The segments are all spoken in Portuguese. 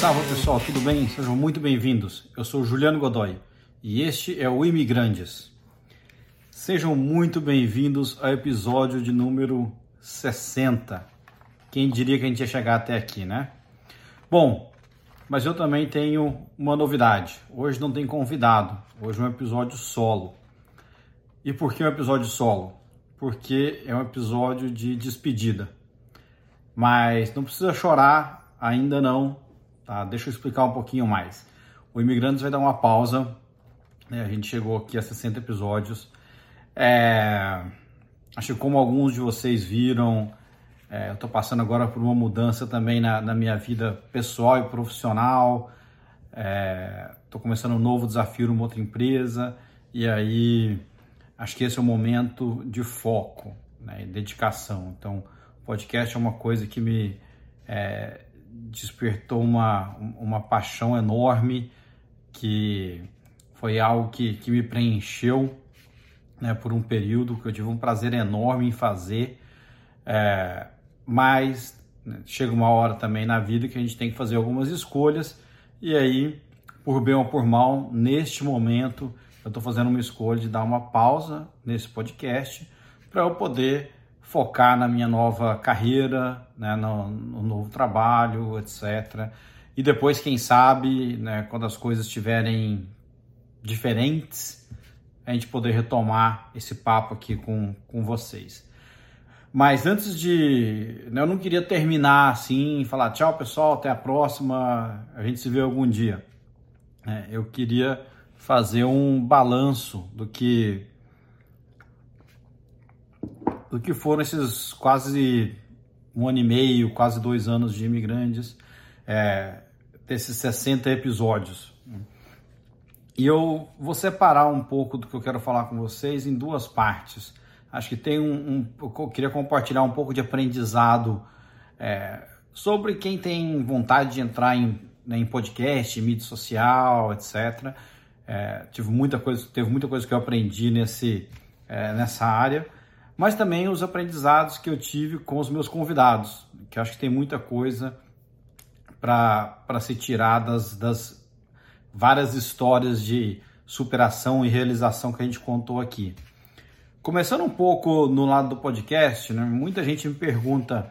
Salve pessoal, tudo bem? Sejam muito bem-vindos. Eu sou Juliano Godoy e este é o Imigrantes. Sejam muito bem-vindos ao episódio de número 60. Quem diria que a gente ia chegar até aqui, né? Bom, mas eu também tenho uma novidade. Hoje não tem convidado, hoje é um episódio solo. E por que um episódio solo? Porque é um episódio de despedida. Mas não precisa chorar ainda não, tá? Deixa eu explicar um pouquinho mais. O Imigrantes vai dar uma pausa. Né? A gente chegou aqui a 60 episódios. É... Acho que como alguns de vocês viram, é, eu estou passando agora por uma mudança também na, na minha vida pessoal e profissional. Estou é, começando um novo desafio numa outra empresa e aí acho que esse é o momento de foco né, e dedicação. Então, o podcast é uma coisa que me é, despertou uma, uma paixão enorme, que foi algo que, que me preencheu né, por um período, que eu tive um prazer enorme em fazer. É, mas né, chega uma hora também na vida que a gente tem que fazer algumas escolhas e aí, por bem ou por mal, neste momento eu estou fazendo uma escolha de dar uma pausa nesse podcast para eu poder focar na minha nova carreira, né, no, no, novo trabalho, etc. E depois, quem sabe, né, quando as coisas estiverem diferentes, a gente poder retomar esse papo aqui com, com vocês. Mas antes de. Né, eu não queria terminar assim, falar tchau pessoal, até a próxima, a gente se vê algum dia. É, eu queria fazer um balanço do que. Do que foram esses quase um ano e meio, quase dois anos de imigrantes, é, desses 60 episódios. E eu vou separar um pouco do que eu quero falar com vocês em duas partes. Acho que tem um, um eu queria compartilhar um pouco de aprendizado é, sobre quem tem vontade de entrar em, né, em podcast, mídia social, etc. É, tive muita coisa, teve muita coisa que eu aprendi nesse, é, nessa área, mas também os aprendizados que eu tive com os meus convidados, que acho que tem muita coisa para ser tirada das, das várias histórias de superação e realização que a gente contou aqui. Começando um pouco no lado do podcast, né? muita gente me pergunta: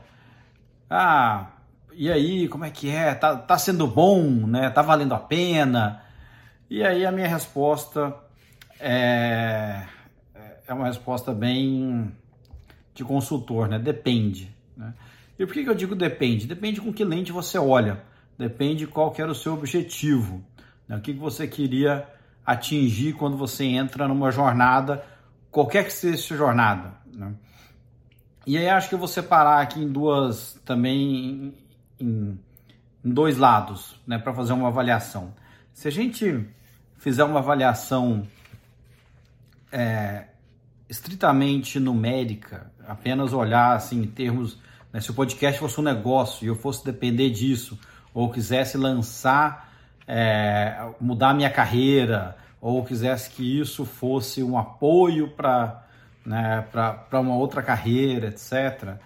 ah, e aí, como é que é? Tá, tá sendo bom, né? Tá valendo a pena? E aí a minha resposta é, é uma resposta bem de consultor, né? Depende. Né? E por que, que eu digo depende? Depende com que lente você olha, depende qual que era o seu objetivo, né? o que, que você queria atingir quando você entra numa jornada qualquer que seja a jornada. Né? E aí acho que eu vou separar aqui em duas, também em, em dois lados, né, para fazer uma avaliação. Se a gente fizer uma avaliação é, estritamente numérica, apenas olhar assim em termos, né, se o podcast fosse um negócio e eu fosse depender disso, ou quisesse lançar, é, mudar minha carreira, ou quisesse que isso fosse um apoio para né, para uma outra carreira, etc.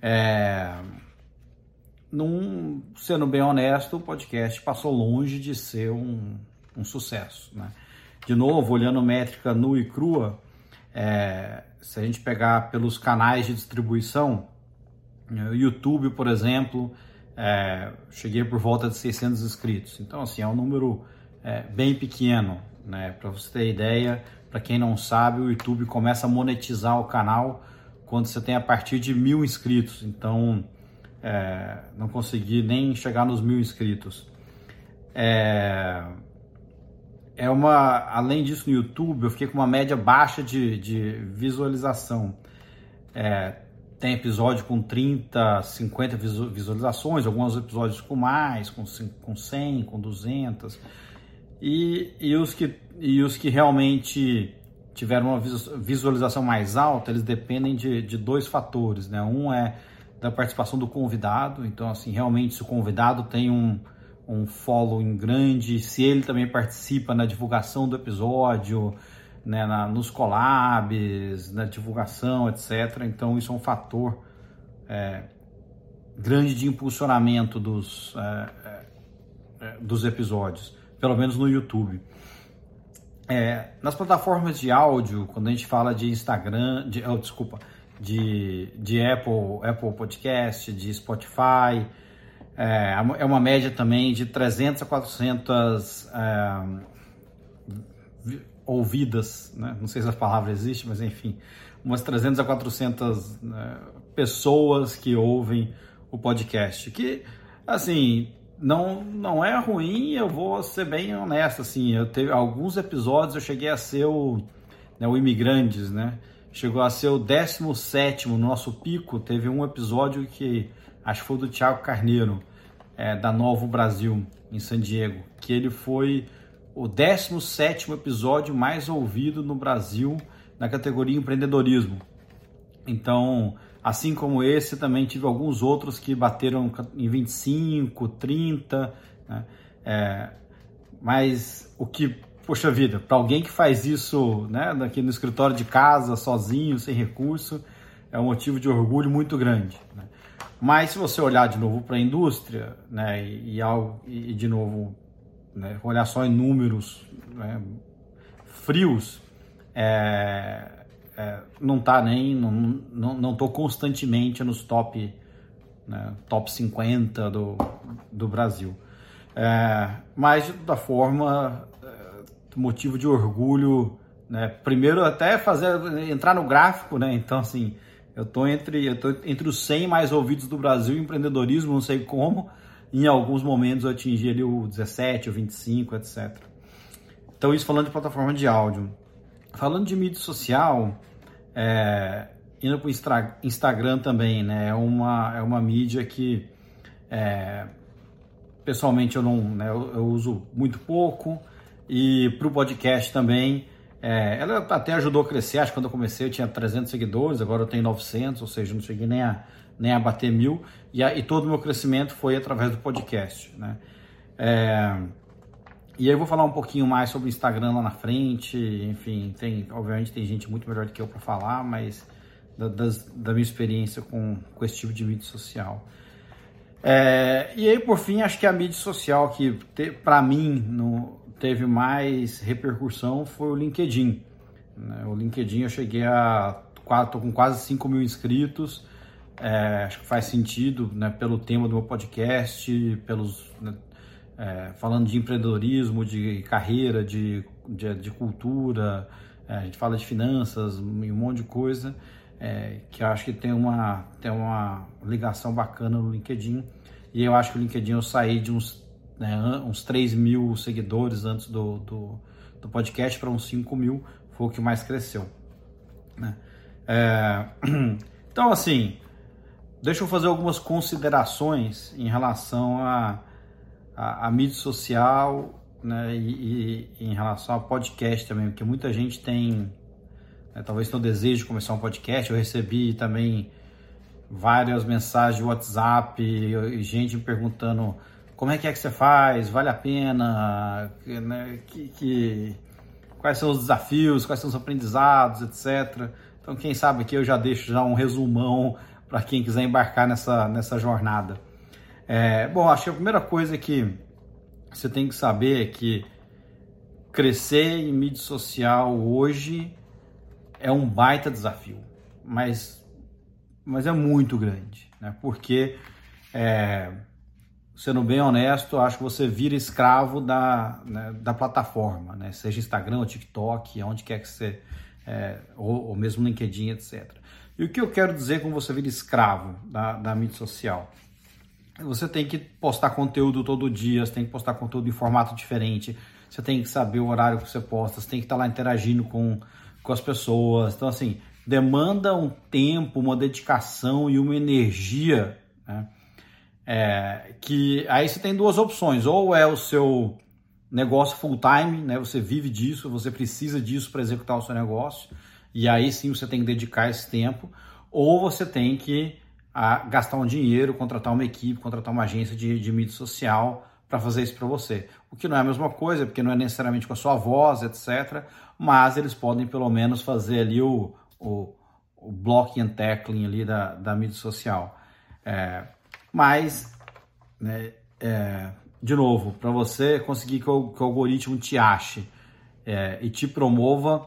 É, num, sendo bem honesto, o podcast passou longe de ser um, um sucesso. Né? De novo, olhando métrica nua e crua, é, se a gente pegar pelos canais de distribuição, o YouTube, por exemplo, é, cheguei por volta de 600 inscritos. Então, assim, é um número é, bem pequeno. Né? Para você ter ideia, para quem não sabe, o YouTube começa a monetizar o canal quando você tem a partir de mil inscritos. Então, é, não consegui nem chegar nos mil inscritos. É, é uma, além disso, no YouTube, eu fiquei com uma média baixa de, de visualização. É, tem episódio com 30, 50 visualizações, alguns episódios com mais, com, com 100, com 200. E, e, os que, e os que realmente tiveram uma visualização mais alta, eles dependem de, de dois fatores, né? Um é da participação do convidado, então assim, realmente se o convidado tem um, um following grande, se ele também participa na divulgação do episódio, né, na, nos collabs, na divulgação, etc. Então isso é um fator é, grande de impulsionamento dos, é, é é, dos episódios, pelo menos no YouTube. É, nas plataformas de áudio, quando a gente fala de Instagram, de, oh, desculpa, de, de Apple, Apple Podcast, de Spotify, é, é uma média também de 300 a 400 é, ouvidas, né? não sei se a palavra existe, mas enfim, umas 300 a 400 né, pessoas que ouvem o podcast, que assim não não é ruim, eu vou ser bem honesto assim, eu teve alguns episódios eu cheguei a ser o, né, o imigrantes, né? Chegou a ser o 17 no nosso pico, teve um episódio que acho que foi do Thiago Carneiro, é, da Novo Brasil, em San Diego, que ele foi o 17 episódio mais ouvido no Brasil na categoria empreendedorismo. Então, assim como esse, também tive alguns outros que bateram em 25, 30, né? É, mas o que, poxa vida, para alguém que faz isso né, aqui no escritório de casa, sozinho, sem recurso, é um motivo de orgulho muito grande. Né? Mas se você olhar de novo para a indústria, né, e, e, e de novo né, olhar só em números né, frios, é, é, não está nem, não, não, não constantemente nos top, né, top 50 do, do Brasil. É, mas toda forma, é, motivo de orgulho, né, primeiro até fazer, entrar no gráfico, né, então assim, eu tô entre, eu tô entre os 100 mais ouvidos do Brasil em empreendedorismo, não sei como, em alguns momentos eu atingi ali o 17, o 25, etc. Então, isso falando de plataforma de áudio. Falando de mídia social, é, indo para o Instagram também, né? É uma, é uma mídia que é, pessoalmente eu não né, eu, eu, uso muito pouco e para o podcast também é, ela até ajudou a crescer acho que quando eu comecei eu tinha 300 seguidores agora eu tenho 900 ou seja não cheguei nem a nem a bater mil, e, a, e todo o meu crescimento foi através do podcast, né? É, e aí eu vou falar um pouquinho mais sobre o Instagram lá na frente, enfim, tem, obviamente tem gente muito melhor do que eu para falar, mas da, das, da, minha experiência com, com esse tipo de mídia social. É, e aí, por fim, acho que a mídia social que, para mim, no, teve mais repercussão foi o LinkedIn. Né? O LinkedIn eu cheguei a. Tô com quase 5 mil inscritos é, acho que faz sentido, né, pelo tema do meu podcast, pelos né, é, falando de empreendedorismo, de carreira, de, de, de cultura, é, a gente fala de finanças e um monte de coisa é, que eu acho que tem uma, tem uma ligação bacana no LinkedIn. E eu acho que o LinkedIn eu saí de uns, né, uns 3 mil seguidores antes do, do, do podcast para uns 5 mil, foi o que mais cresceu. Né? É, então, assim, Deixa eu fazer algumas considerações em relação a, a, a, mídia social né, e, e, em relação ao podcast também, porque muita gente tem, né, talvez tenha o desejo de começar um podcast. Eu recebi também várias mensagens de WhatsApp e gente me perguntando como é que é que você faz, vale a pena, né, que, que, quais são os desafios, quais são os aprendizados, etc. Então, quem sabe aqui eu já deixo já um resumão para quem quiser embarcar nessa, nessa jornada. É, bom, acho que a primeira coisa que você tem que saber é que crescer em mídia social hoje é um baita desafio, mas, mas é muito grande, né? porque, é, sendo bem honesto, acho que você vira escravo da, né, da plataforma, né? seja Instagram ou TikTok, onde quer que você, é, ou, ou mesmo LinkedIn, etc. E o que eu quero dizer com você vir escravo da, da mídia social? Você tem que postar conteúdo todo dia, você tem que postar conteúdo em formato diferente, você tem que saber o horário que você posta, você tem que estar lá interagindo com, com as pessoas. Então, assim, demanda um tempo, uma dedicação e uma energia, né? É, que aí você tem duas opções, ou é o seu negócio full time, né? Você vive disso, você precisa disso para executar o seu negócio e aí sim você tem que dedicar esse tempo, ou você tem que a, ah, gastar um dinheiro, contratar uma equipe, contratar uma agência de, de mídia social para fazer isso para você. O que não é a mesma coisa, porque não é necessariamente com a sua voz, etc. Mas eles podem pelo menos fazer ali o, o, o blocking and tackling ali da, da mídia social. É, mas, né, é, de novo, para você conseguir que o, que o, algoritmo te ache é, e te promova,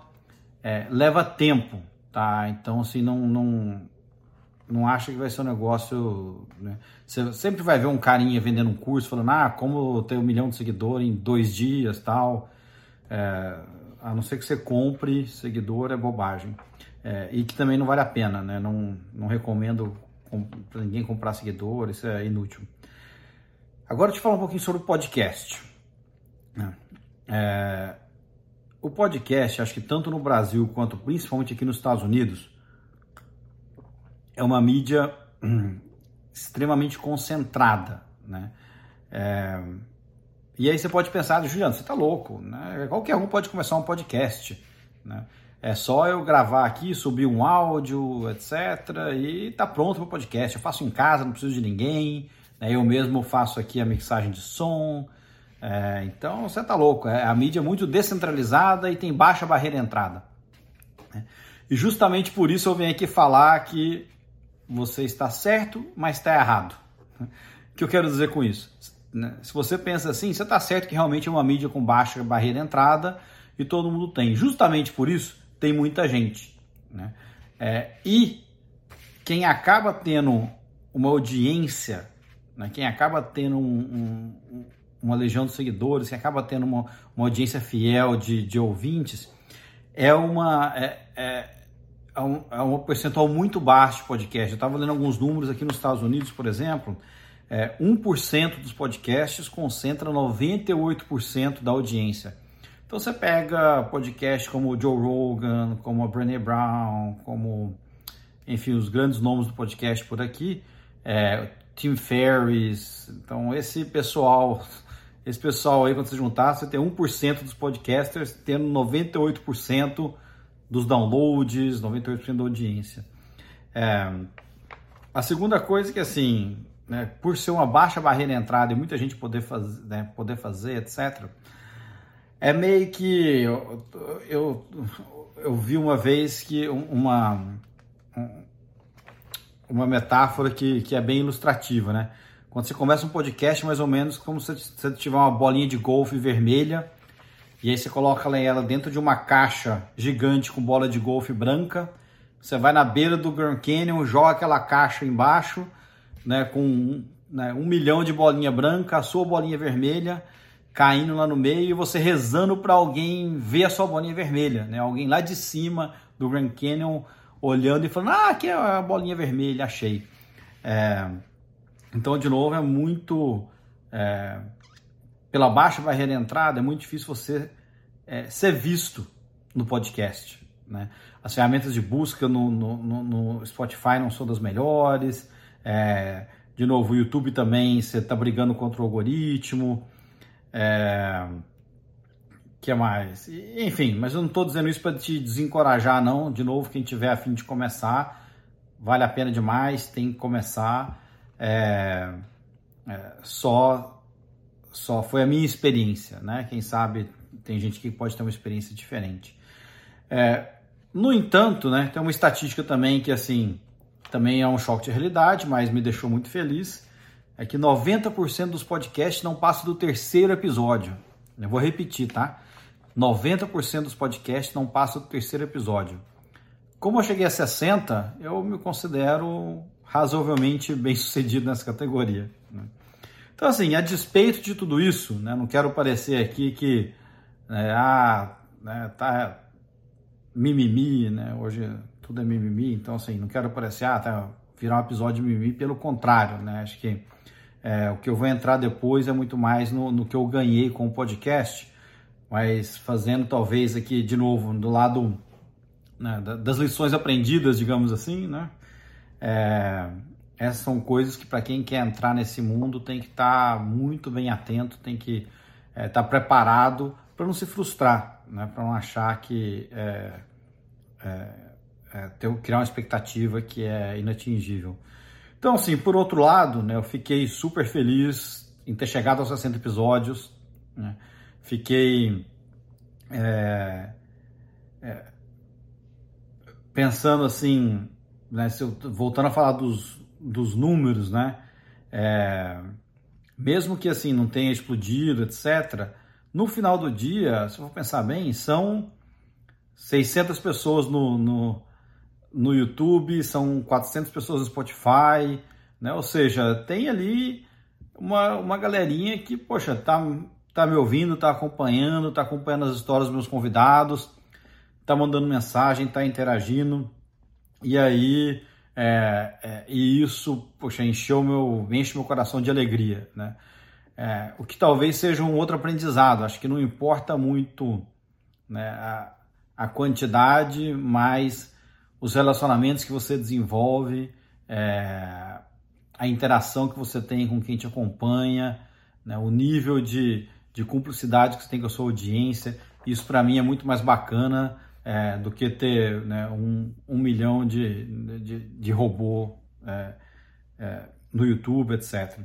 é, leva tempo, tá? Então, assim, não, não, não acha que vai ser um negócio. Né? Você sempre vai ver um carinha vendendo um curso falando, ah, como ter um milhão de seguidores em dois dias tal. É, a não ser que você compre seguidor, é bobagem. É, e que também não vale a pena, né? Não, não recomendo para ninguém comprar seguidor, isso é inútil. Agora eu te falar um pouquinho sobre o podcast. Né? É, o podcast, acho que tanto no Brasil quanto principalmente aqui nos Estados Unidos, é uma mídia hum, extremamente concentrada, né? É, e aí você pode pensar, Juliano, você está louco, né? Qualquer um pode começar um podcast, né? É só eu gravar aqui, subir um áudio, etc. E tá pronto para o podcast. Eu faço em casa, não preciso de ninguém. Né? Eu mesmo faço aqui a mixagem de som. É, então você tá louco. É, a mídia é muito descentralizada e tem baixa barreira de entrada. Né? E justamente por isso eu venho aqui falar que você está certo, mas está errado. O que eu quero dizer com isso? Né? Se você pensa assim, você está certo que realmente é uma mídia com baixa barreira de entrada e todo mundo tem. Um por isso, tem muita gente. Né? É, e quem acaba tendo uma audiência, né? quem acaba tendo um, um, uma legião de seguidores, quem acaba tendo uma, uma audiência fiel de, de ouvintes, é uma. É, é, é um, é um percentual muito baixo de podcast. Eu estava lendo alguns números aqui nos Estados Unidos, por exemplo, é, 1% dos podcasts concentra 98% da audiência. Então você pega podcast como o Joe Rogan, como a Brené Brown, como, enfim, os grandes nomes do podcast por aqui, é, Tim Ferriss. Então esse pessoal, esse pessoal aí, quando você juntar, você tem 1% dos podcasters tendo 98% dos downloads, 98% da audiência. É, a segunda coisa é que, assim, né, por ser uma baixa barreira de entrada e muita gente poder, faz, né, poder fazer, etc., é meio que eu, eu, eu vi uma vez que uma uma metáfora que, que é bem ilustrativa, né? Quando você começa um podcast, mais ou menos como se você tiver uma bolinha de golfe vermelha e aí você coloca ela dentro de uma caixa gigante com bola de golfe branca. Você vai na beira do Grand Canyon, joga aquela caixa embaixo, né, com né, um milhão de bolinha branca, a sua bolinha vermelha caindo lá no meio e você rezando para alguém ver a sua bolinha vermelha, né? Alguém lá de cima do Grand Canyon olhando e falando: Ah, aqui é a bolinha vermelha, achei. É, então, de novo, é muito. É, pela baixa barreira de entrada, é muito difícil você é, ser visto no podcast. Né? As ferramentas de busca no, no, no, Spotify não são das melhores. É, de novo, o YouTube também, você está brigando contra o algoritmo. É... que mais? Enfim, mas eu não estou dizendo isso para te desencorajar, não. De novo, quem tiver a fim de começar, vale a pena demais, tem que começar. É... É, só, só foi a minha experiência, né? Quem sabe tem gente que pode ter uma experiência diferente. É, no entanto, né, tem uma estatística também que assim também é um choque de realidade, mas me deixou muito feliz é que 90% dos podcasts não passam do terceiro episódio. Eu vou repetir, tá? 90% dos podcasts não passam do terceiro episódio. Como eu cheguei a 60, eu me considero razoavelmente bem sucedido nessa categoria. Né? Então, assim, a despeito de tudo isso, né, não quero parecer aqui que né, ah, né, tá mimimi, né, hoje tudo é mimimi, então, assim, não quero parecer, ah, tá, virar um episódio mimimi, pelo contrário, né, acho que é, o que eu vou entrar depois é muito mais no, no que eu ganhei com o podcast, mas fazendo talvez aqui de novo do lado né, das lições aprendidas, digamos assim, né? É, essas são coisas que para quem quer entrar nesse mundo tem que estar tá muito bem atento, tem que estar é, tá preparado para não se frustrar, né? Para não achar que é, é, é, ter, criar uma expectativa que é inatingível. Então, assim, por outro lado, né, eu fiquei super feliz em ter chegado aos 60 episódios. Né? Fiquei é, é, pensando assim, né, eu, voltando a falar dos, dos números, né? É, mesmo que assim não tenha explodido, etc., no final do dia, se eu for pensar bem, são 600 pessoas no, no, no YouTube, são 400 pessoas no Spotify, né? Ou seja, tem ali uma, uma galerinha que, poxa, tá, tá me ouvindo, tá acompanhando, tá acompanhando as histórias dos meus convidados, tá mandando mensagem, tá interagindo. E aí, é, é, e isso, poxa, encheu meu, enche meu coração de alegria, né? É, o que talvez seja um outro aprendizado. Acho que não importa muito né, a, a quantidade, mas os relacionamentos que você desenvolve, é, a interação que você tem com quem te acompanha, né, o nível de, de cumplicidade que você tem com a sua audiência. Isso para mim é muito mais bacana é, do que ter né, um, um milhão de, de, de robô é, é, no YouTube, etc.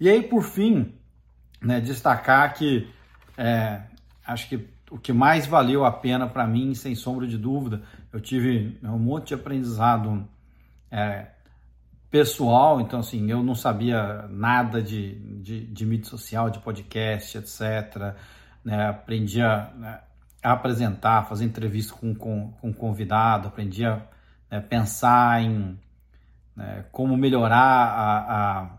E aí, por fim, né, destacar que é, acho que o que mais valeu a pena para mim, sem sombra de dúvida, eu tive um monte de aprendizado é, pessoal, então assim, eu não sabia nada de, de, de mídia social, de podcast, etc. Né, aprendi a, né, a, apresentar, fazer entrevista com, com, com convidado, aprendi a né, pensar em né, como melhorar a,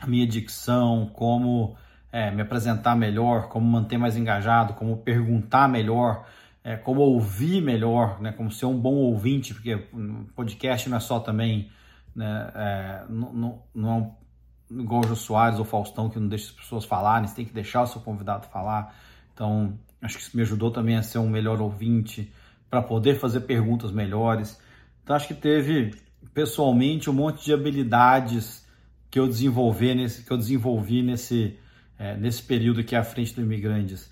a minha dicção, como é, me apresentar melhor, como manter mais engajado, como perguntar melhor, é, como ouvir melhor, né, como ser um bom ouvinte, porque podcast não é só também, né, é, não, não, é igual o Jô Soares ou Faustão, que não deixa as pessoas falarem, você tem que deixar o seu convidado falar. Então, acho que isso me ajudou também a ser um melhor ouvinte, para poder fazer perguntas melhores. Então, acho que teve, pessoalmente, um monte de habilidades que eu desenvolvi nesse, que eu desenvolvi nesse é, nesse período aqui à frente do Imigrantes.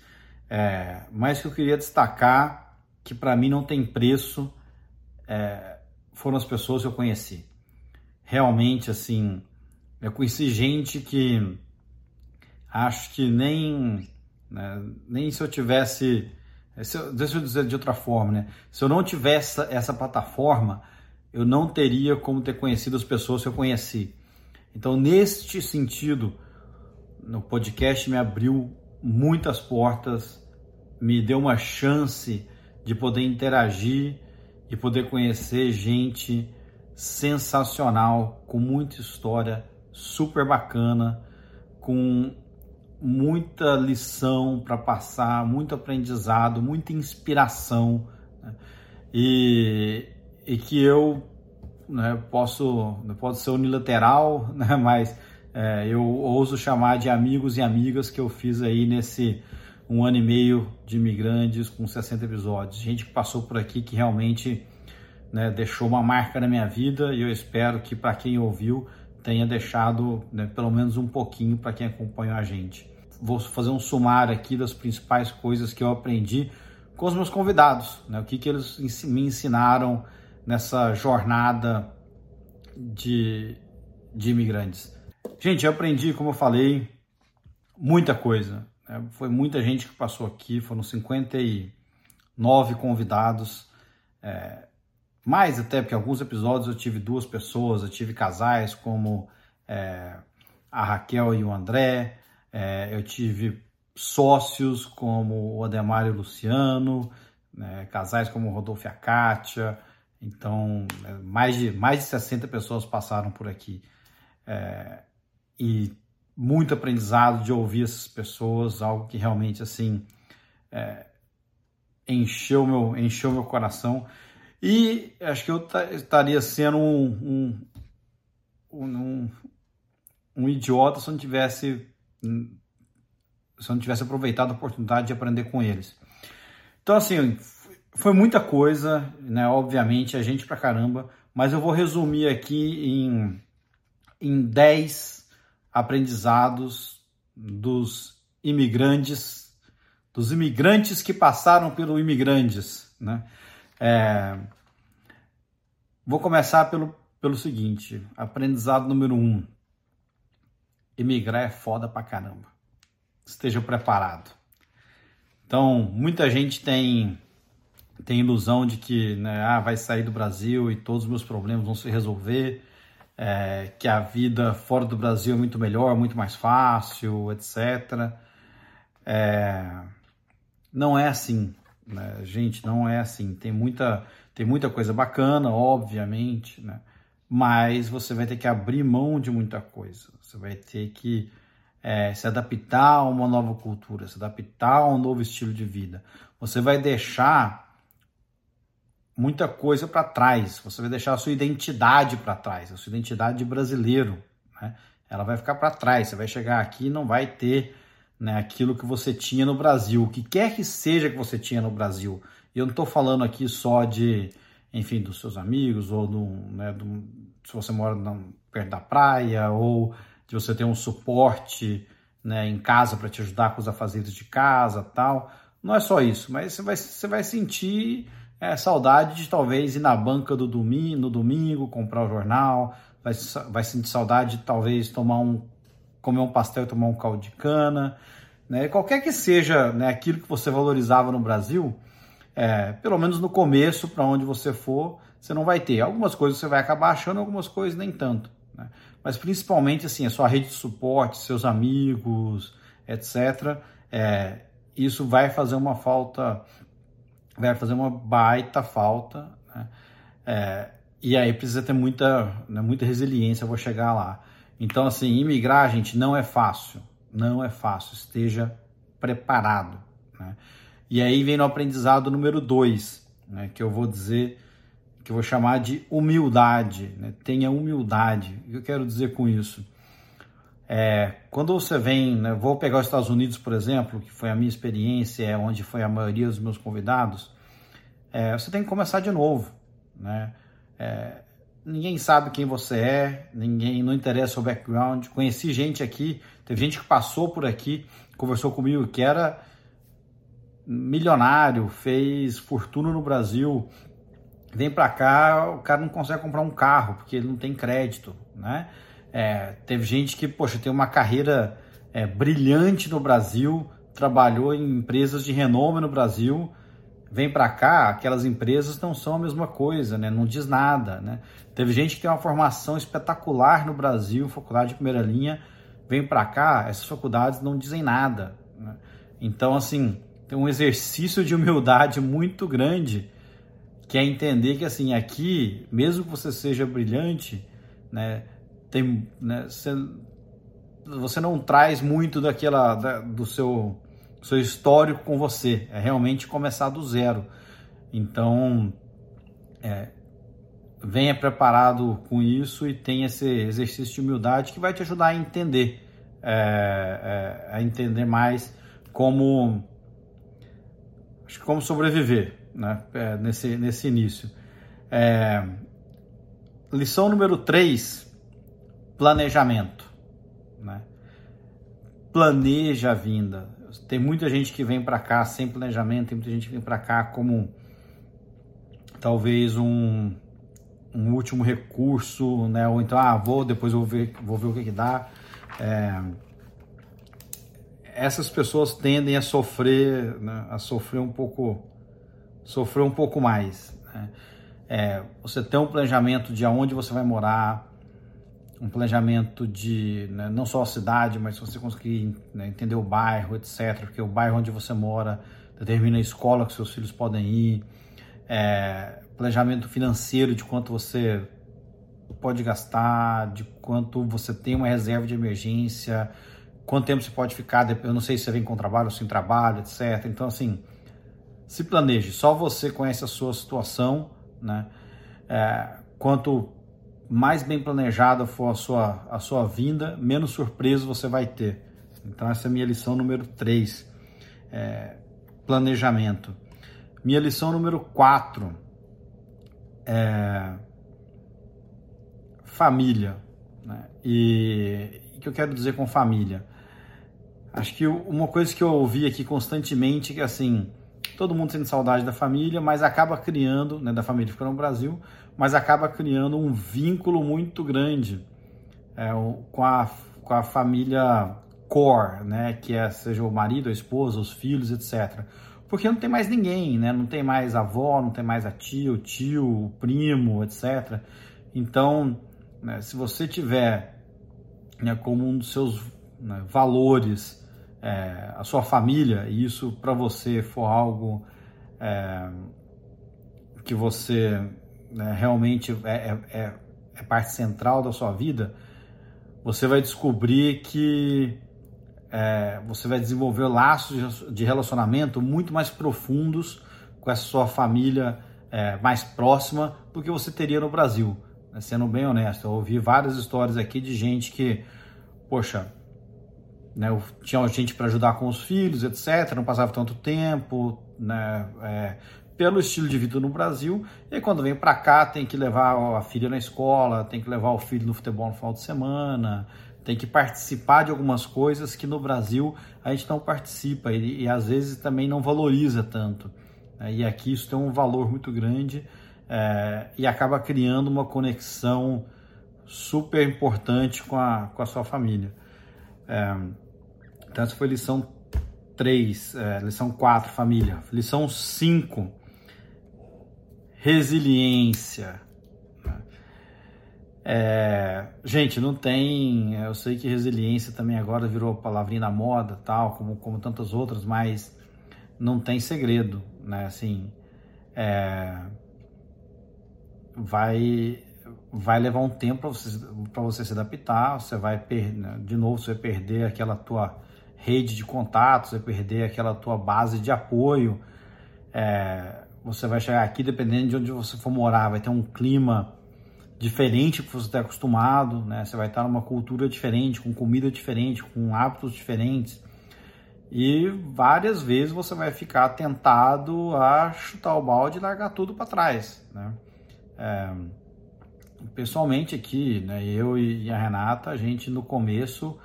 É, mas que eu queria destacar que para mim não tem preço é, foram as pessoas que eu conheci. Realmente, assim, eu conheci gente que acho que nem, né, nem se eu tivesse. Se eu, deixa eu dizer de outra forma, né? Se eu não tivesse essa plataforma, eu não teria como ter conhecido as pessoas que eu conheci. Então, neste sentido, no podcast me abriu muitas portas, me deu uma chance de poder interagir e poder conhecer gente sensacional, com muita história, super bacana, com muita lição para passar, muito aprendizado, muita inspiração. Né? E, e que eu né, posso, pode ser unilateral, né, mas é, eu ouso chamar de amigos e amigas que eu fiz aí nesse um ano e meio de imigrantes com 60 episódios. Gente que passou por aqui que realmente né, deixou uma marca na minha vida e eu espero que para quem ouviu tenha deixado né, pelo menos um pouquinho para quem acompanhou a gente. Vou fazer um sumário aqui das principais coisas que eu aprendi com os meus convidados, né, o que, que eles me ensinaram nessa jornada de, de imigrantes. Gente, eu aprendi, como eu falei, muita coisa. Né? Foi muita gente que passou aqui, foram 59 convidados. É, mais até, porque alguns episódios eu tive duas pessoas, eu tive casais como é, a Raquel e o André, é, eu tive sócios como o Ademar e o Luciano, né, casais como o Rodolfo e a Kátia, então é, mais de, mais de 60 pessoas passaram por aqui. É, e muito aprendizado de ouvir essas pessoas, algo que realmente assim é, encheu meu encheu meu coração e acho que eu estaria sendo um, um, um, um idiota se eu não tivesse se não tivesse aproveitado a oportunidade de aprender com eles. Então assim foi muita coisa, né? Obviamente a gente pra caramba, mas eu vou resumir aqui em em 10 aprendizados dos imigrantes, dos imigrantes que passaram pelo imigrantes, né? É, vou começar pelo, pelo seguinte, aprendizado número um, imigrar é foda pra caramba, esteja preparado. Então, muita gente tem tem ilusão de que né, ah, vai sair do Brasil e todos os meus problemas vão se resolver é, que a vida fora do Brasil é muito melhor, muito mais fácil, etc. É, não é assim, né? gente, não é assim. Tem muita, tem muita coisa bacana, obviamente, né? mas você vai ter que abrir mão de muita coisa. Você vai ter que é, se adaptar a uma nova cultura, se adaptar a um novo estilo de vida. Você vai deixar muita coisa para trás. Você vai deixar a sua identidade para trás, a sua identidade de brasileiro. Né? Ela vai ficar para trás. Você vai chegar aqui e não vai ter né, aquilo que você tinha no Brasil, o que quer que seja que você tinha no Brasil. E eu não estou falando aqui só de, enfim, dos seus amigos ou do, né, do, se você mora perto da praia ou de você ter um suporte né, em casa para te ajudar com os afazeres de casa, tal. Não é só isso, mas você vai, você vai sentir é, saudade de talvez ir na banca do domingo, no domingo, comprar o jornal, vai, vai sentir saudade de talvez tomar um, comer um pastel e tomar um caldo de cana, né? Qualquer que seja né, aquilo que você valorizava no Brasil, é, pelo menos no começo, para onde você for, você não vai ter. Algumas coisas você vai acabar achando, algumas coisas nem tanto. Né? Mas principalmente assim, a sua rede de suporte, seus amigos, etc. É, isso vai fazer uma falta vai fazer uma baita falta, né? É, e aí precisa ter muita, né, muita resiliência, vou chegar lá. Então, assim, imigrar, gente, não é fácil, não é fácil, esteja preparado, né? E aí vem no aprendizado número dois, né, que eu vou dizer, que eu vou chamar de humildade, né? tenha humildade. O que eu quero dizer com isso? É, quando você vem, né, vou pegar os Estados Unidos, por exemplo, que foi a minha experiência, é onde foi a maioria dos meus convidados, é, você tem que começar de novo. Né? É, ninguém sabe quem você é, ninguém não interessa o background. Conheci gente aqui, teve gente que passou por aqui, conversou comigo que era milionário, fez fortuna no Brasil, vem para cá, o cara não consegue comprar um carro porque ele não tem crédito, né? É, teve gente que, poxa, tem uma carreira é, brilhante no Brasil, trabalhou em empresas de renome no Brasil, vem para cá, aquelas empresas não são a mesma coisa, né? Não diz nada, né? Teve gente que tem uma formação espetacular no Brasil, faculdade de primeira linha, vem para cá, essas faculdades não dizem nada. Né? Então, assim, tem um exercício de humildade muito grande, que é entender que, assim, aqui, mesmo que você seja brilhante, né? Tem, né, você, você não traz muito daquela da, do seu seu histórico com você, é realmente começar do zero. Então, é, venha preparado com isso e tenha esse exercício de humildade que vai te ajudar a entender, é, é, a entender mais como, acho que como sobreviver né, é, nesse, nesse início. É, lição número 3 planejamento. Né? Planeja a vinda. Tem muita gente que vem para cá sem planejamento, tem muita gente que vem para cá como talvez um, um último recurso, né? Ou então, ah, vou, depois vou ver, vou ver o que, que dá. É, essas pessoas tendem a sofrer, né? a sofrer um pouco, sofrer um pouco mais. Né? É, você tem um planejamento de aonde você vai morar, um planejamento de né, não só a cidade, mas se você conseguir né, entender o bairro, etc. Porque o bairro onde você mora determina a escola que seus filhos podem ir, é, planejamento financeiro de quanto você pode gastar, de quanto você tem uma reserva de emergência, quanto tempo você pode ficar, eu não sei se você vem com trabalho ou sem trabalho, etc. Então, assim, se planeje, só você conhece a sua situação, né? É, quanto mais bem planejada for a sua, a sua vinda, menos surpreso você vai ter. Então, essa é a minha lição número 3, é, planejamento. Minha lição número 4 é família. Né? E o que eu quero dizer com família? Acho que uma coisa que eu ouvi aqui constantemente é que assim, todo mundo sente saudade da família, mas acaba criando, né, da família ficando no Brasil, mas acaba criando um vínculo muito grande é, com, a, com a família core, né, que é seja o marido, a esposa, os filhos, etc. Porque não tem mais ninguém, né, não tem mais avó, não tem mais a tia, o tio, o primo, etc. Então, né, se você tiver né, como um dos seus né, valores é, a sua família e isso para você for algo é, que você né, realmente é, é, é, é, parte central da sua vida, você vai descobrir que é, você vai desenvolver laços de relacionamento muito mais profundos com essa sua família é, mais próxima do que você teria no Brasil. Né, sendo bem honesto, eu ouvi várias histórias aqui de gente que, poxa, né, tinha gente para ajudar com os filhos, etc. Não passava tanto tempo, né, é, pelo estilo de vida no Brasil. E quando vem para cá, tem que levar a filha na escola, tem que levar o filho no futebol no final de semana, tem que participar de algumas coisas que no Brasil a gente não participa e, e às vezes também não valoriza tanto. Né? E aqui isso tem um valor muito grande é, e acaba criando uma conexão super importante com a, com a sua família. É, então, essa foi lição 3, é, lição 4, família. Lição 5, resiliência. É, gente, não tem. Eu sei que resiliência também agora virou palavrinha na moda, tal, como, como tantas outras, mas não tem segredo, né? Assim, é, vai vai levar um tempo para você, você se adaptar. Você vai perder, de novo, você vai perder aquela tua rede de contatos, vai perder aquela tua base de apoio. É, você vai chegar aqui, dependendo de onde você for morar, vai ter um clima diferente que você está acostumado, né? Você vai estar numa cultura diferente, com comida diferente, com hábitos diferentes. E várias vezes você vai ficar tentado a chutar o balde e largar tudo para trás, né? É, pessoalmente aqui, né, eu e a Renata, a gente no começo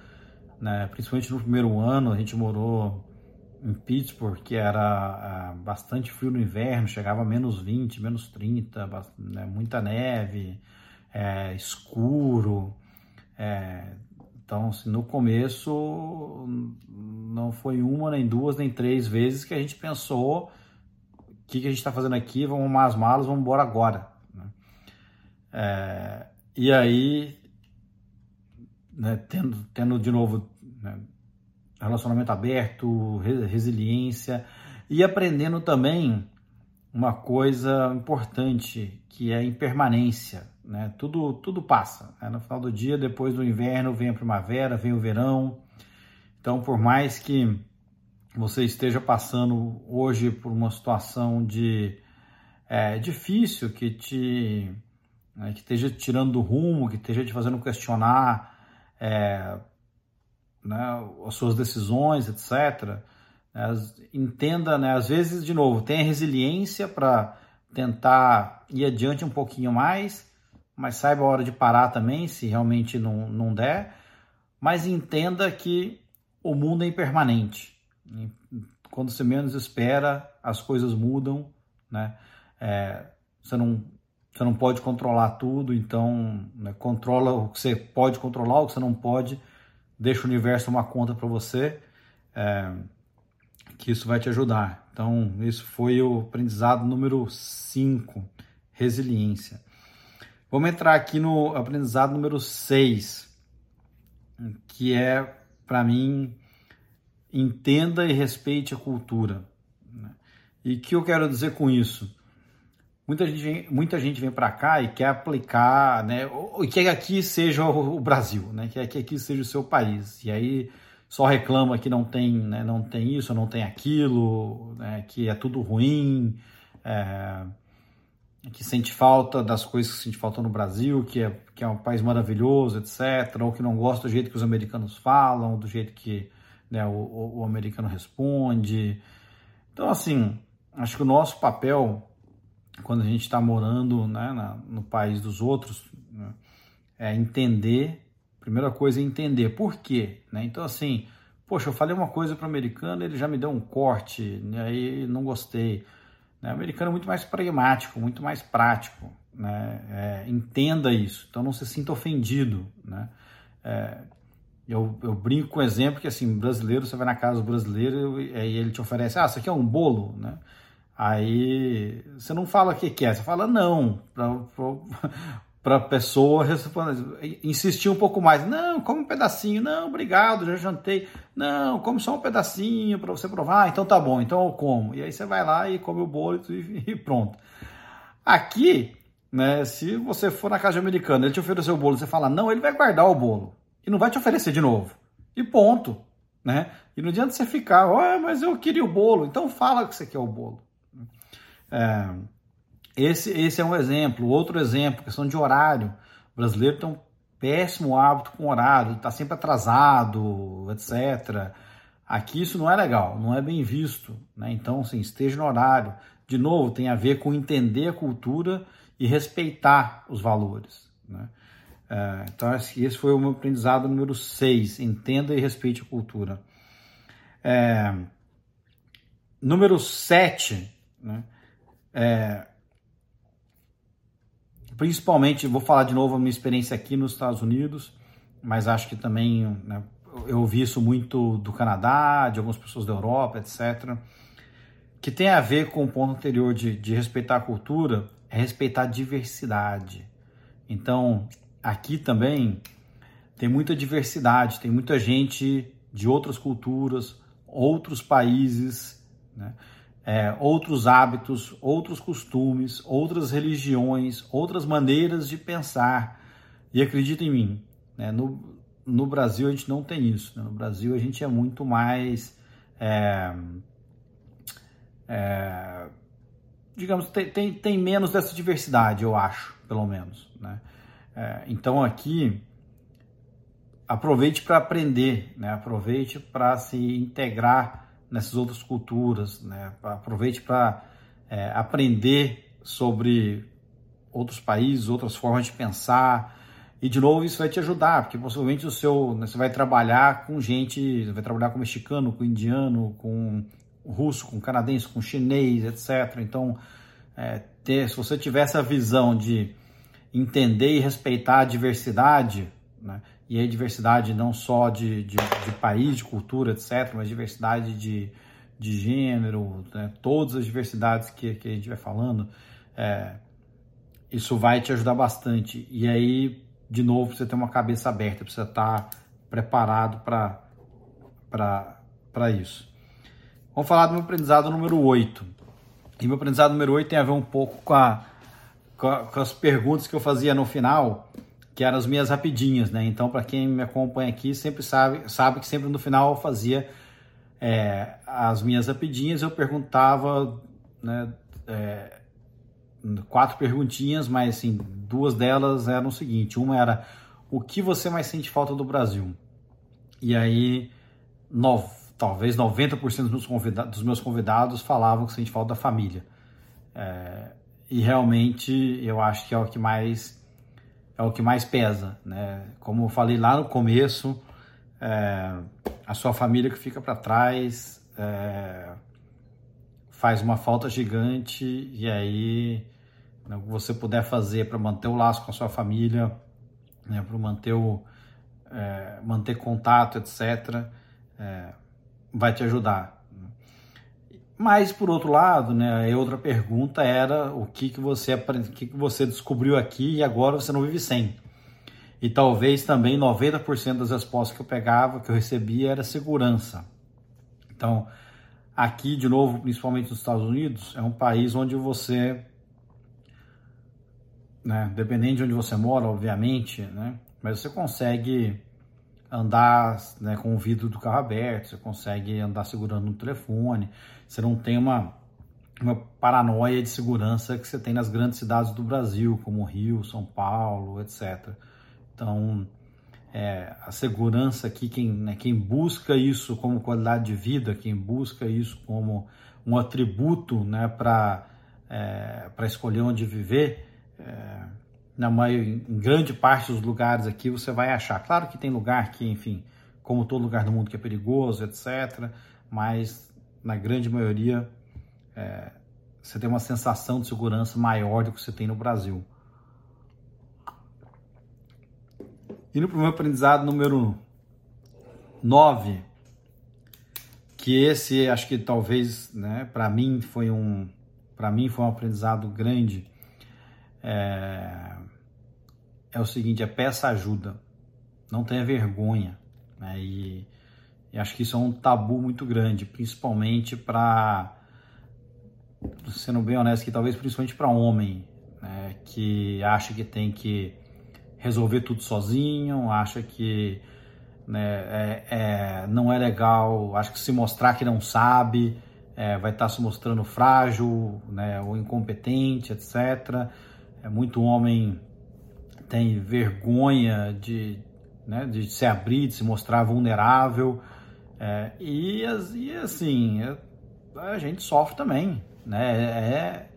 né? principalmente no primeiro ano, a gente morou em Pittsburgh, que era uh, bastante frio no inverno, chegava a menos 20, menos 30, né? muita neve, é, escuro. É, então, assim, no começo, não foi uma, nem duas, nem três vezes que a gente pensou o que, que a gente está fazendo aqui, vamos arrumar as malas, vamos embora agora. Né? É, e aí né, tendo, tendo de novo né, relacionamento aberto, resiliência e aprendendo também uma coisa importante que é a impermanência. Né? Tudo, tudo passa. Né? No final do dia, depois do inverno, vem a primavera, vem o verão. Então, por mais que você esteja passando hoje por uma situação de é, difícil, que te né, que esteja tirando do rumo, que esteja te fazendo questionar é, né, as suas decisões, etc. Né, entenda, né, às vezes, de novo, tenha resiliência para tentar ir adiante um pouquinho mais, mas saiba a hora de parar também, se realmente não, não der. Mas entenda que o mundo é impermanente. Quando você menos espera, as coisas mudam, né? É, você não você não pode controlar tudo, então né, controla o que você pode controlar, o que você não pode, deixa o universo uma conta para você, é, que isso vai te ajudar. Então, isso foi o aprendizado número 5, resiliência. Vamos entrar aqui no aprendizado número 6, que é, para mim, entenda e respeite a cultura. Né? E o que eu quero dizer com isso? Muita gente, muita gente vem para cá e quer aplicar, né? E quer que aqui seja o Brasil, né? Quer que aqui seja o seu país. E aí só reclama que não tem, né? não tem isso, não tem aquilo, né? que é tudo ruim, é... que sente falta das coisas que sente falta no Brasil, que é, que é um país maravilhoso, etc. Ou que não gosta do jeito que os americanos falam, do jeito que né, o, o, o americano responde. Então, assim, acho que o nosso papel quando a gente está morando né, na, no país dos outros, né, é entender, primeira coisa é entender por quê. Né? Então, assim, poxa, eu falei uma coisa para o americano, ele já me deu um corte, né, aí não gostei. Né? O americano é muito mais pragmático, muito mais prático. Né? É, entenda isso, então não se sinta ofendido. Né? É, eu, eu, brinco com o exemplo que, assim, brasileiro, você vai na casa do brasileiro e ele te oferece, ah, isso aqui é um bolo, né? Aí você não fala o que, que é, você fala não, para a pessoa insistir um pouco mais. Não, come um pedacinho. Não, obrigado, já jantei. Não, come só um pedacinho para você provar. Ah, então tá bom, então eu como. E aí você vai lá e come o bolo e, pronto. Aqui, né, se você for na casa americana, ele te oferecer o bolo, você fala não, ele vai guardar o bolo e não vai te oferecer de novo. E ponto, né? E não adianta você ficar, oh, mas eu queria o bolo. Então fala que você quer o bolo. É, esse, esse é um exemplo. Outro exemplo, questão de horário. O brasileiro tem um péssimo hábito com horário, está sempre atrasado, etc. Aqui isso não é legal, não é bem visto. Né? Então, assim, esteja no horário. De novo, tem a ver com entender a cultura e respeitar os valores. Né? É, então, esse foi o meu aprendizado número 6. Entenda e respeite a cultura. É, número 7, né? É, principalmente, vou falar de novo a minha experiência aqui nos Estados Unidos, mas acho que também né, eu ouvi isso muito do Canadá, de algumas pessoas da Europa, etc., que tem a ver com o ponto anterior de, de respeitar a cultura, é respeitar a diversidade. Então, aqui também tem muita diversidade, tem muita gente de outras culturas, outros países, né? É, outros hábitos, outros costumes, outras religiões, outras maneiras de pensar. E acredita em mim, né? no, no Brasil a gente não tem isso. Né? No Brasil a gente é muito mais. É, é, digamos, tem, tem, tem, menos dessa diversidade, eu acho, pelo menos. Né? É, então aqui aproveite para aprender, né? aproveite para se integrar nessas outras culturas, né? aproveite para é, aprender sobre outros países, outras formas de pensar. E de novo isso vai te ajudar, porque possivelmente o seu, né, você vai trabalhar com gente, vai trabalhar com mexicano, com indiano, com russo, com canadense, com chinês, etc. Então, é, ter, se você tiver essa visão de entender e respeitar a diversidade, né, e a diversidade não só de, de, de, país, de cultura, etc., mas diversidade de, de gênero, né? todas as diversidades que, que a gente vai falando, é, isso vai te ajudar bastante. E aí, de novo, você ter uma cabeça aberta, precisa estar preparado para isso. Vamos falar do meu aprendizado número 8. E meu aprendizado número 8 tem a ver um pouco com, a, com, a, com as perguntas que eu fazia no final que eram as minhas rapidinhas, né? Então, para quem me acompanha aqui, sempre sabe, sabe que sempre no final eu fazia é, as minhas rapidinhas, eu perguntava, né? É, quatro perguntinhas, mas assim, duas delas eram o seguinte: uma era o que você mais sente falta do Brasil? E aí, no, talvez 90% dos meus, convidados, dos meus convidados falavam que sente falta da família. É, e realmente eu acho que é o que mais é o que mais pesa, né? Como eu falei lá no começo, é, a sua família que fica para trás é, faz uma falta gigante e aí né, o que você puder fazer para manter o laço com a sua família, né, para manter o é, manter contato, etc, é, vai te ajudar. Mas por outro lado, né, a outra pergunta era o que que você o que, que você descobriu aqui e agora você não vive sem. E talvez também 90% das respostas que eu pegava, que eu recebia era segurança. Então, aqui de novo, principalmente nos Estados Unidos, é um país onde você né, dependendo de onde você mora, obviamente, né, mas você consegue andar né, com o vidro do carro aberto, você consegue andar segurando no telefone, você não tem uma, uma paranoia de segurança que você tem nas grandes cidades do Brasil, como Rio, São Paulo, etc. Então, é, a segurança aqui, quem, né, quem busca isso como qualidade de vida, quem busca isso como um atributo né, para é, escolher onde viver, é, na maior, em grande parte dos lugares aqui você vai achar. Claro que tem lugar que, enfim, como todo lugar do mundo que é perigoso, etc. Mas na grande maioria é, você tem uma sensação de segurança maior do que você tem no Brasil. E no primeiro aprendizado número 9, que esse acho que talvez, né, para mim foi um para mim foi um aprendizado grande. É, é o seguinte: é peça ajuda, não tenha vergonha. Né? E, e acho que isso é um tabu muito grande, principalmente para, sendo bem honesto, que talvez principalmente para homem, né? que acha que tem que resolver tudo sozinho, acha que né, é, é, não é legal, acho que se mostrar que não sabe, é, vai estar tá se mostrando frágil né, ou incompetente, etc. É, muito homem tem vergonha de, né, de se abrir, de se mostrar vulnerável. É, e, e, assim, é, a gente sofre também. Né? É,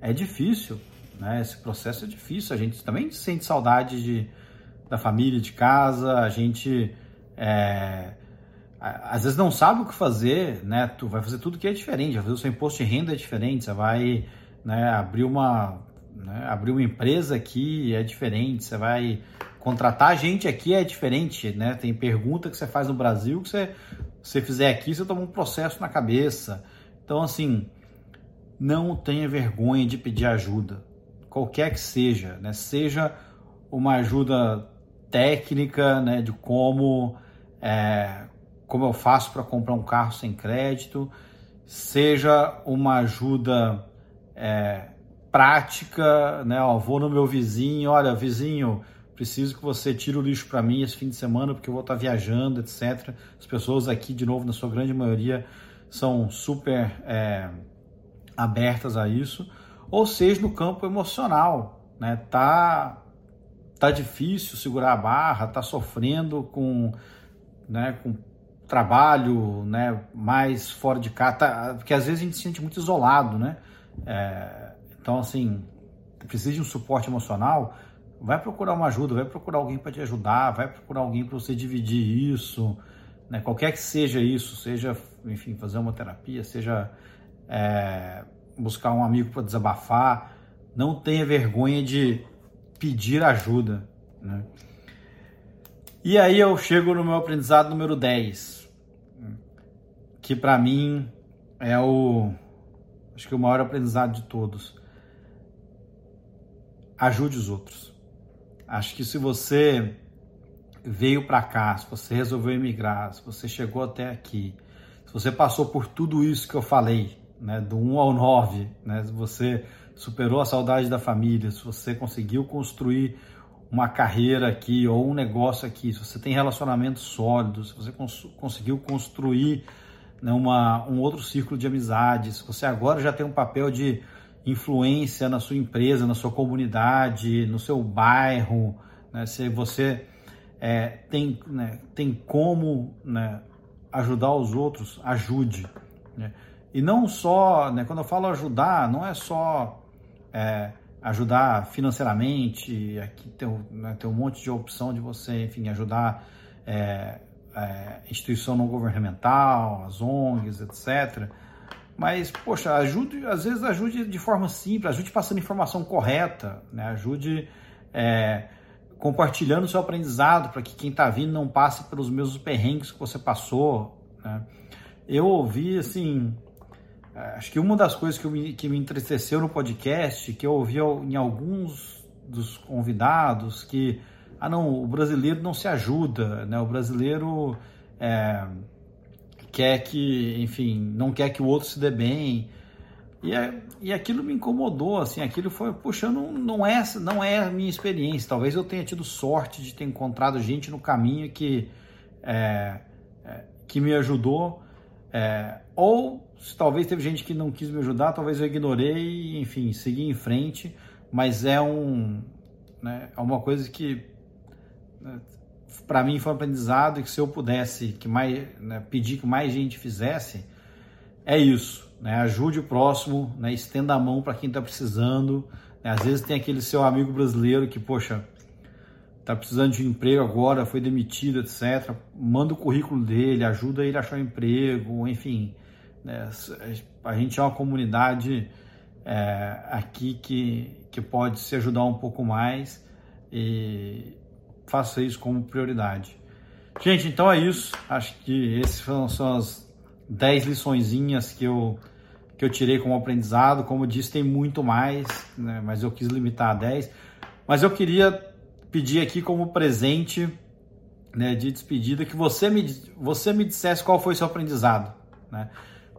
é difícil, né? esse processo é difícil. A gente também sente saudade de, da família, de casa, a gente é, às vezes não sabe o que fazer, né? Tu vai fazer tudo que é diferente, vai fazer o seu imposto de renda é diferente, você vai né, abrir uma né, abrir uma empresa aqui é diferente, você vai contratar gente aqui é diferente, né? Tem pergunta que você faz no Brasil que você, você fizer aqui, você toma um processo na cabeça. Então, assim, não tenha vergonha de pedir ajuda, qualquer que seja, né? Seja uma ajuda técnica, né? De como, é, como eu faço para comprar um carro sem crédito, seja uma ajuda é, prática, né? Ó, vou no meu vizinho, olha, vizinho, preciso que você tire o lixo para mim esse fim de semana porque eu vou estar tá viajando, etc. As pessoas aqui, de novo, na sua grande maioria, são super é, abertas a isso. Ou seja, no campo emocional, né? Tá, tá difícil segurar a barra, tá sofrendo com, né, com trabalho, né, mais fora de casa, tá, porque às vezes a gente se sente muito isolado, né? É, então, assim, precisa de um suporte emocional, vai procurar uma ajuda, vai procurar alguém para te ajudar, vai procurar alguém para você dividir isso, né? qualquer que seja isso, seja, enfim, fazer uma terapia, seja é, buscar um amigo para desabafar, não tenha vergonha de pedir ajuda. Né? E aí eu chego no meu aprendizado número 10, que para mim é o acho que o maior aprendizado de todos ajude os outros. Acho que se você veio para cá, se você resolveu emigrar, se você chegou até aqui, se você passou por tudo isso que eu falei, né, do 1 ao 9, né, se você superou a saudade da família, se você conseguiu construir uma carreira aqui ou um negócio aqui, se você tem relacionamentos sólidos, se você cons conseguiu construir né, uma, um outro círculo de amizades, se você agora já tem um papel de influência na sua empresa, na sua comunidade, no seu bairro, né? se você é, tem, né, tem como né, ajudar os outros, ajude. Né? E não só, né, quando eu falo ajudar, não é só é, ajudar financeiramente, aqui tem, né, tem um monte de opção de você, enfim, ajudar é, é, instituição não governamental, as ONGs, etc., mas, poxa, ajude, às vezes ajude de forma simples, ajude passando informação correta, né? ajude é, compartilhando o seu aprendizado para que quem está vindo não passe pelos mesmos perrengues que você passou. Né? Eu ouvi, assim, é, acho que uma das coisas que, me, que me entristeceu no podcast, que eu ouvi em alguns dos convidados, que, ah não, o brasileiro não se ajuda, né? o brasileiro... É, quer que, enfim, não quer que o outro se dê bem. E, é, e aquilo me incomodou, assim, aquilo foi, puxa, não, não, é, não é a minha experiência. Talvez eu tenha tido sorte de ter encontrado gente no caminho que, é, é, que me ajudou. É, ou talvez teve gente que não quis me ajudar, talvez eu ignorei, enfim, segui em frente. Mas é um, né, é uma coisa que né, para mim foi um aprendizado e que se eu pudesse que mais né, pedir que mais gente fizesse é isso né ajude o próximo né estenda a mão para quem está precisando né? às vezes tem aquele seu amigo brasileiro que poxa está precisando de um emprego agora foi demitido etc manda o currículo dele ajuda ele a achar um emprego enfim né? a gente é uma comunidade é, aqui que que pode se ajudar um pouco mais e faça isso como prioridade. Gente, então é isso. Acho que essas são as 10 liçõezinhas que eu, que eu tirei como aprendizado. Como eu disse, tem muito mais, né? mas eu quis limitar a 10. Mas eu queria pedir aqui como presente né, de despedida que você me, você me dissesse qual foi seu aprendizado. Né?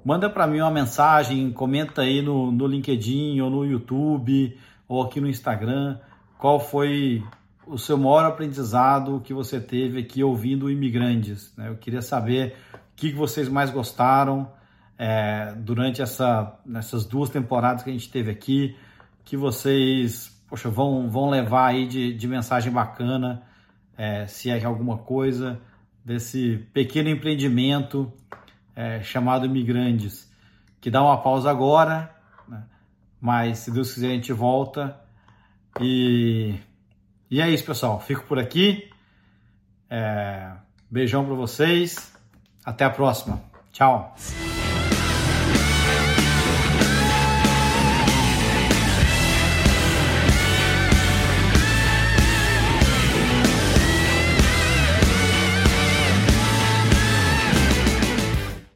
Manda para mim uma mensagem, comenta aí no, no LinkedIn ou no YouTube ou aqui no Instagram qual foi o seu maior aprendizado que você teve aqui ouvindo Imigrantes. Né? Eu queria saber o que vocês mais gostaram é, durante essa, essas duas temporadas que a gente teve aqui, que vocês poxa, vão, vão levar aí de, de mensagem bacana, é, se é alguma coisa, desse pequeno empreendimento é, chamado Imigrantes, que dá uma pausa agora, né? mas se Deus quiser a gente volta. E, e é isso, pessoal. Fico por aqui. É, beijão para vocês. Até a próxima. Tchau.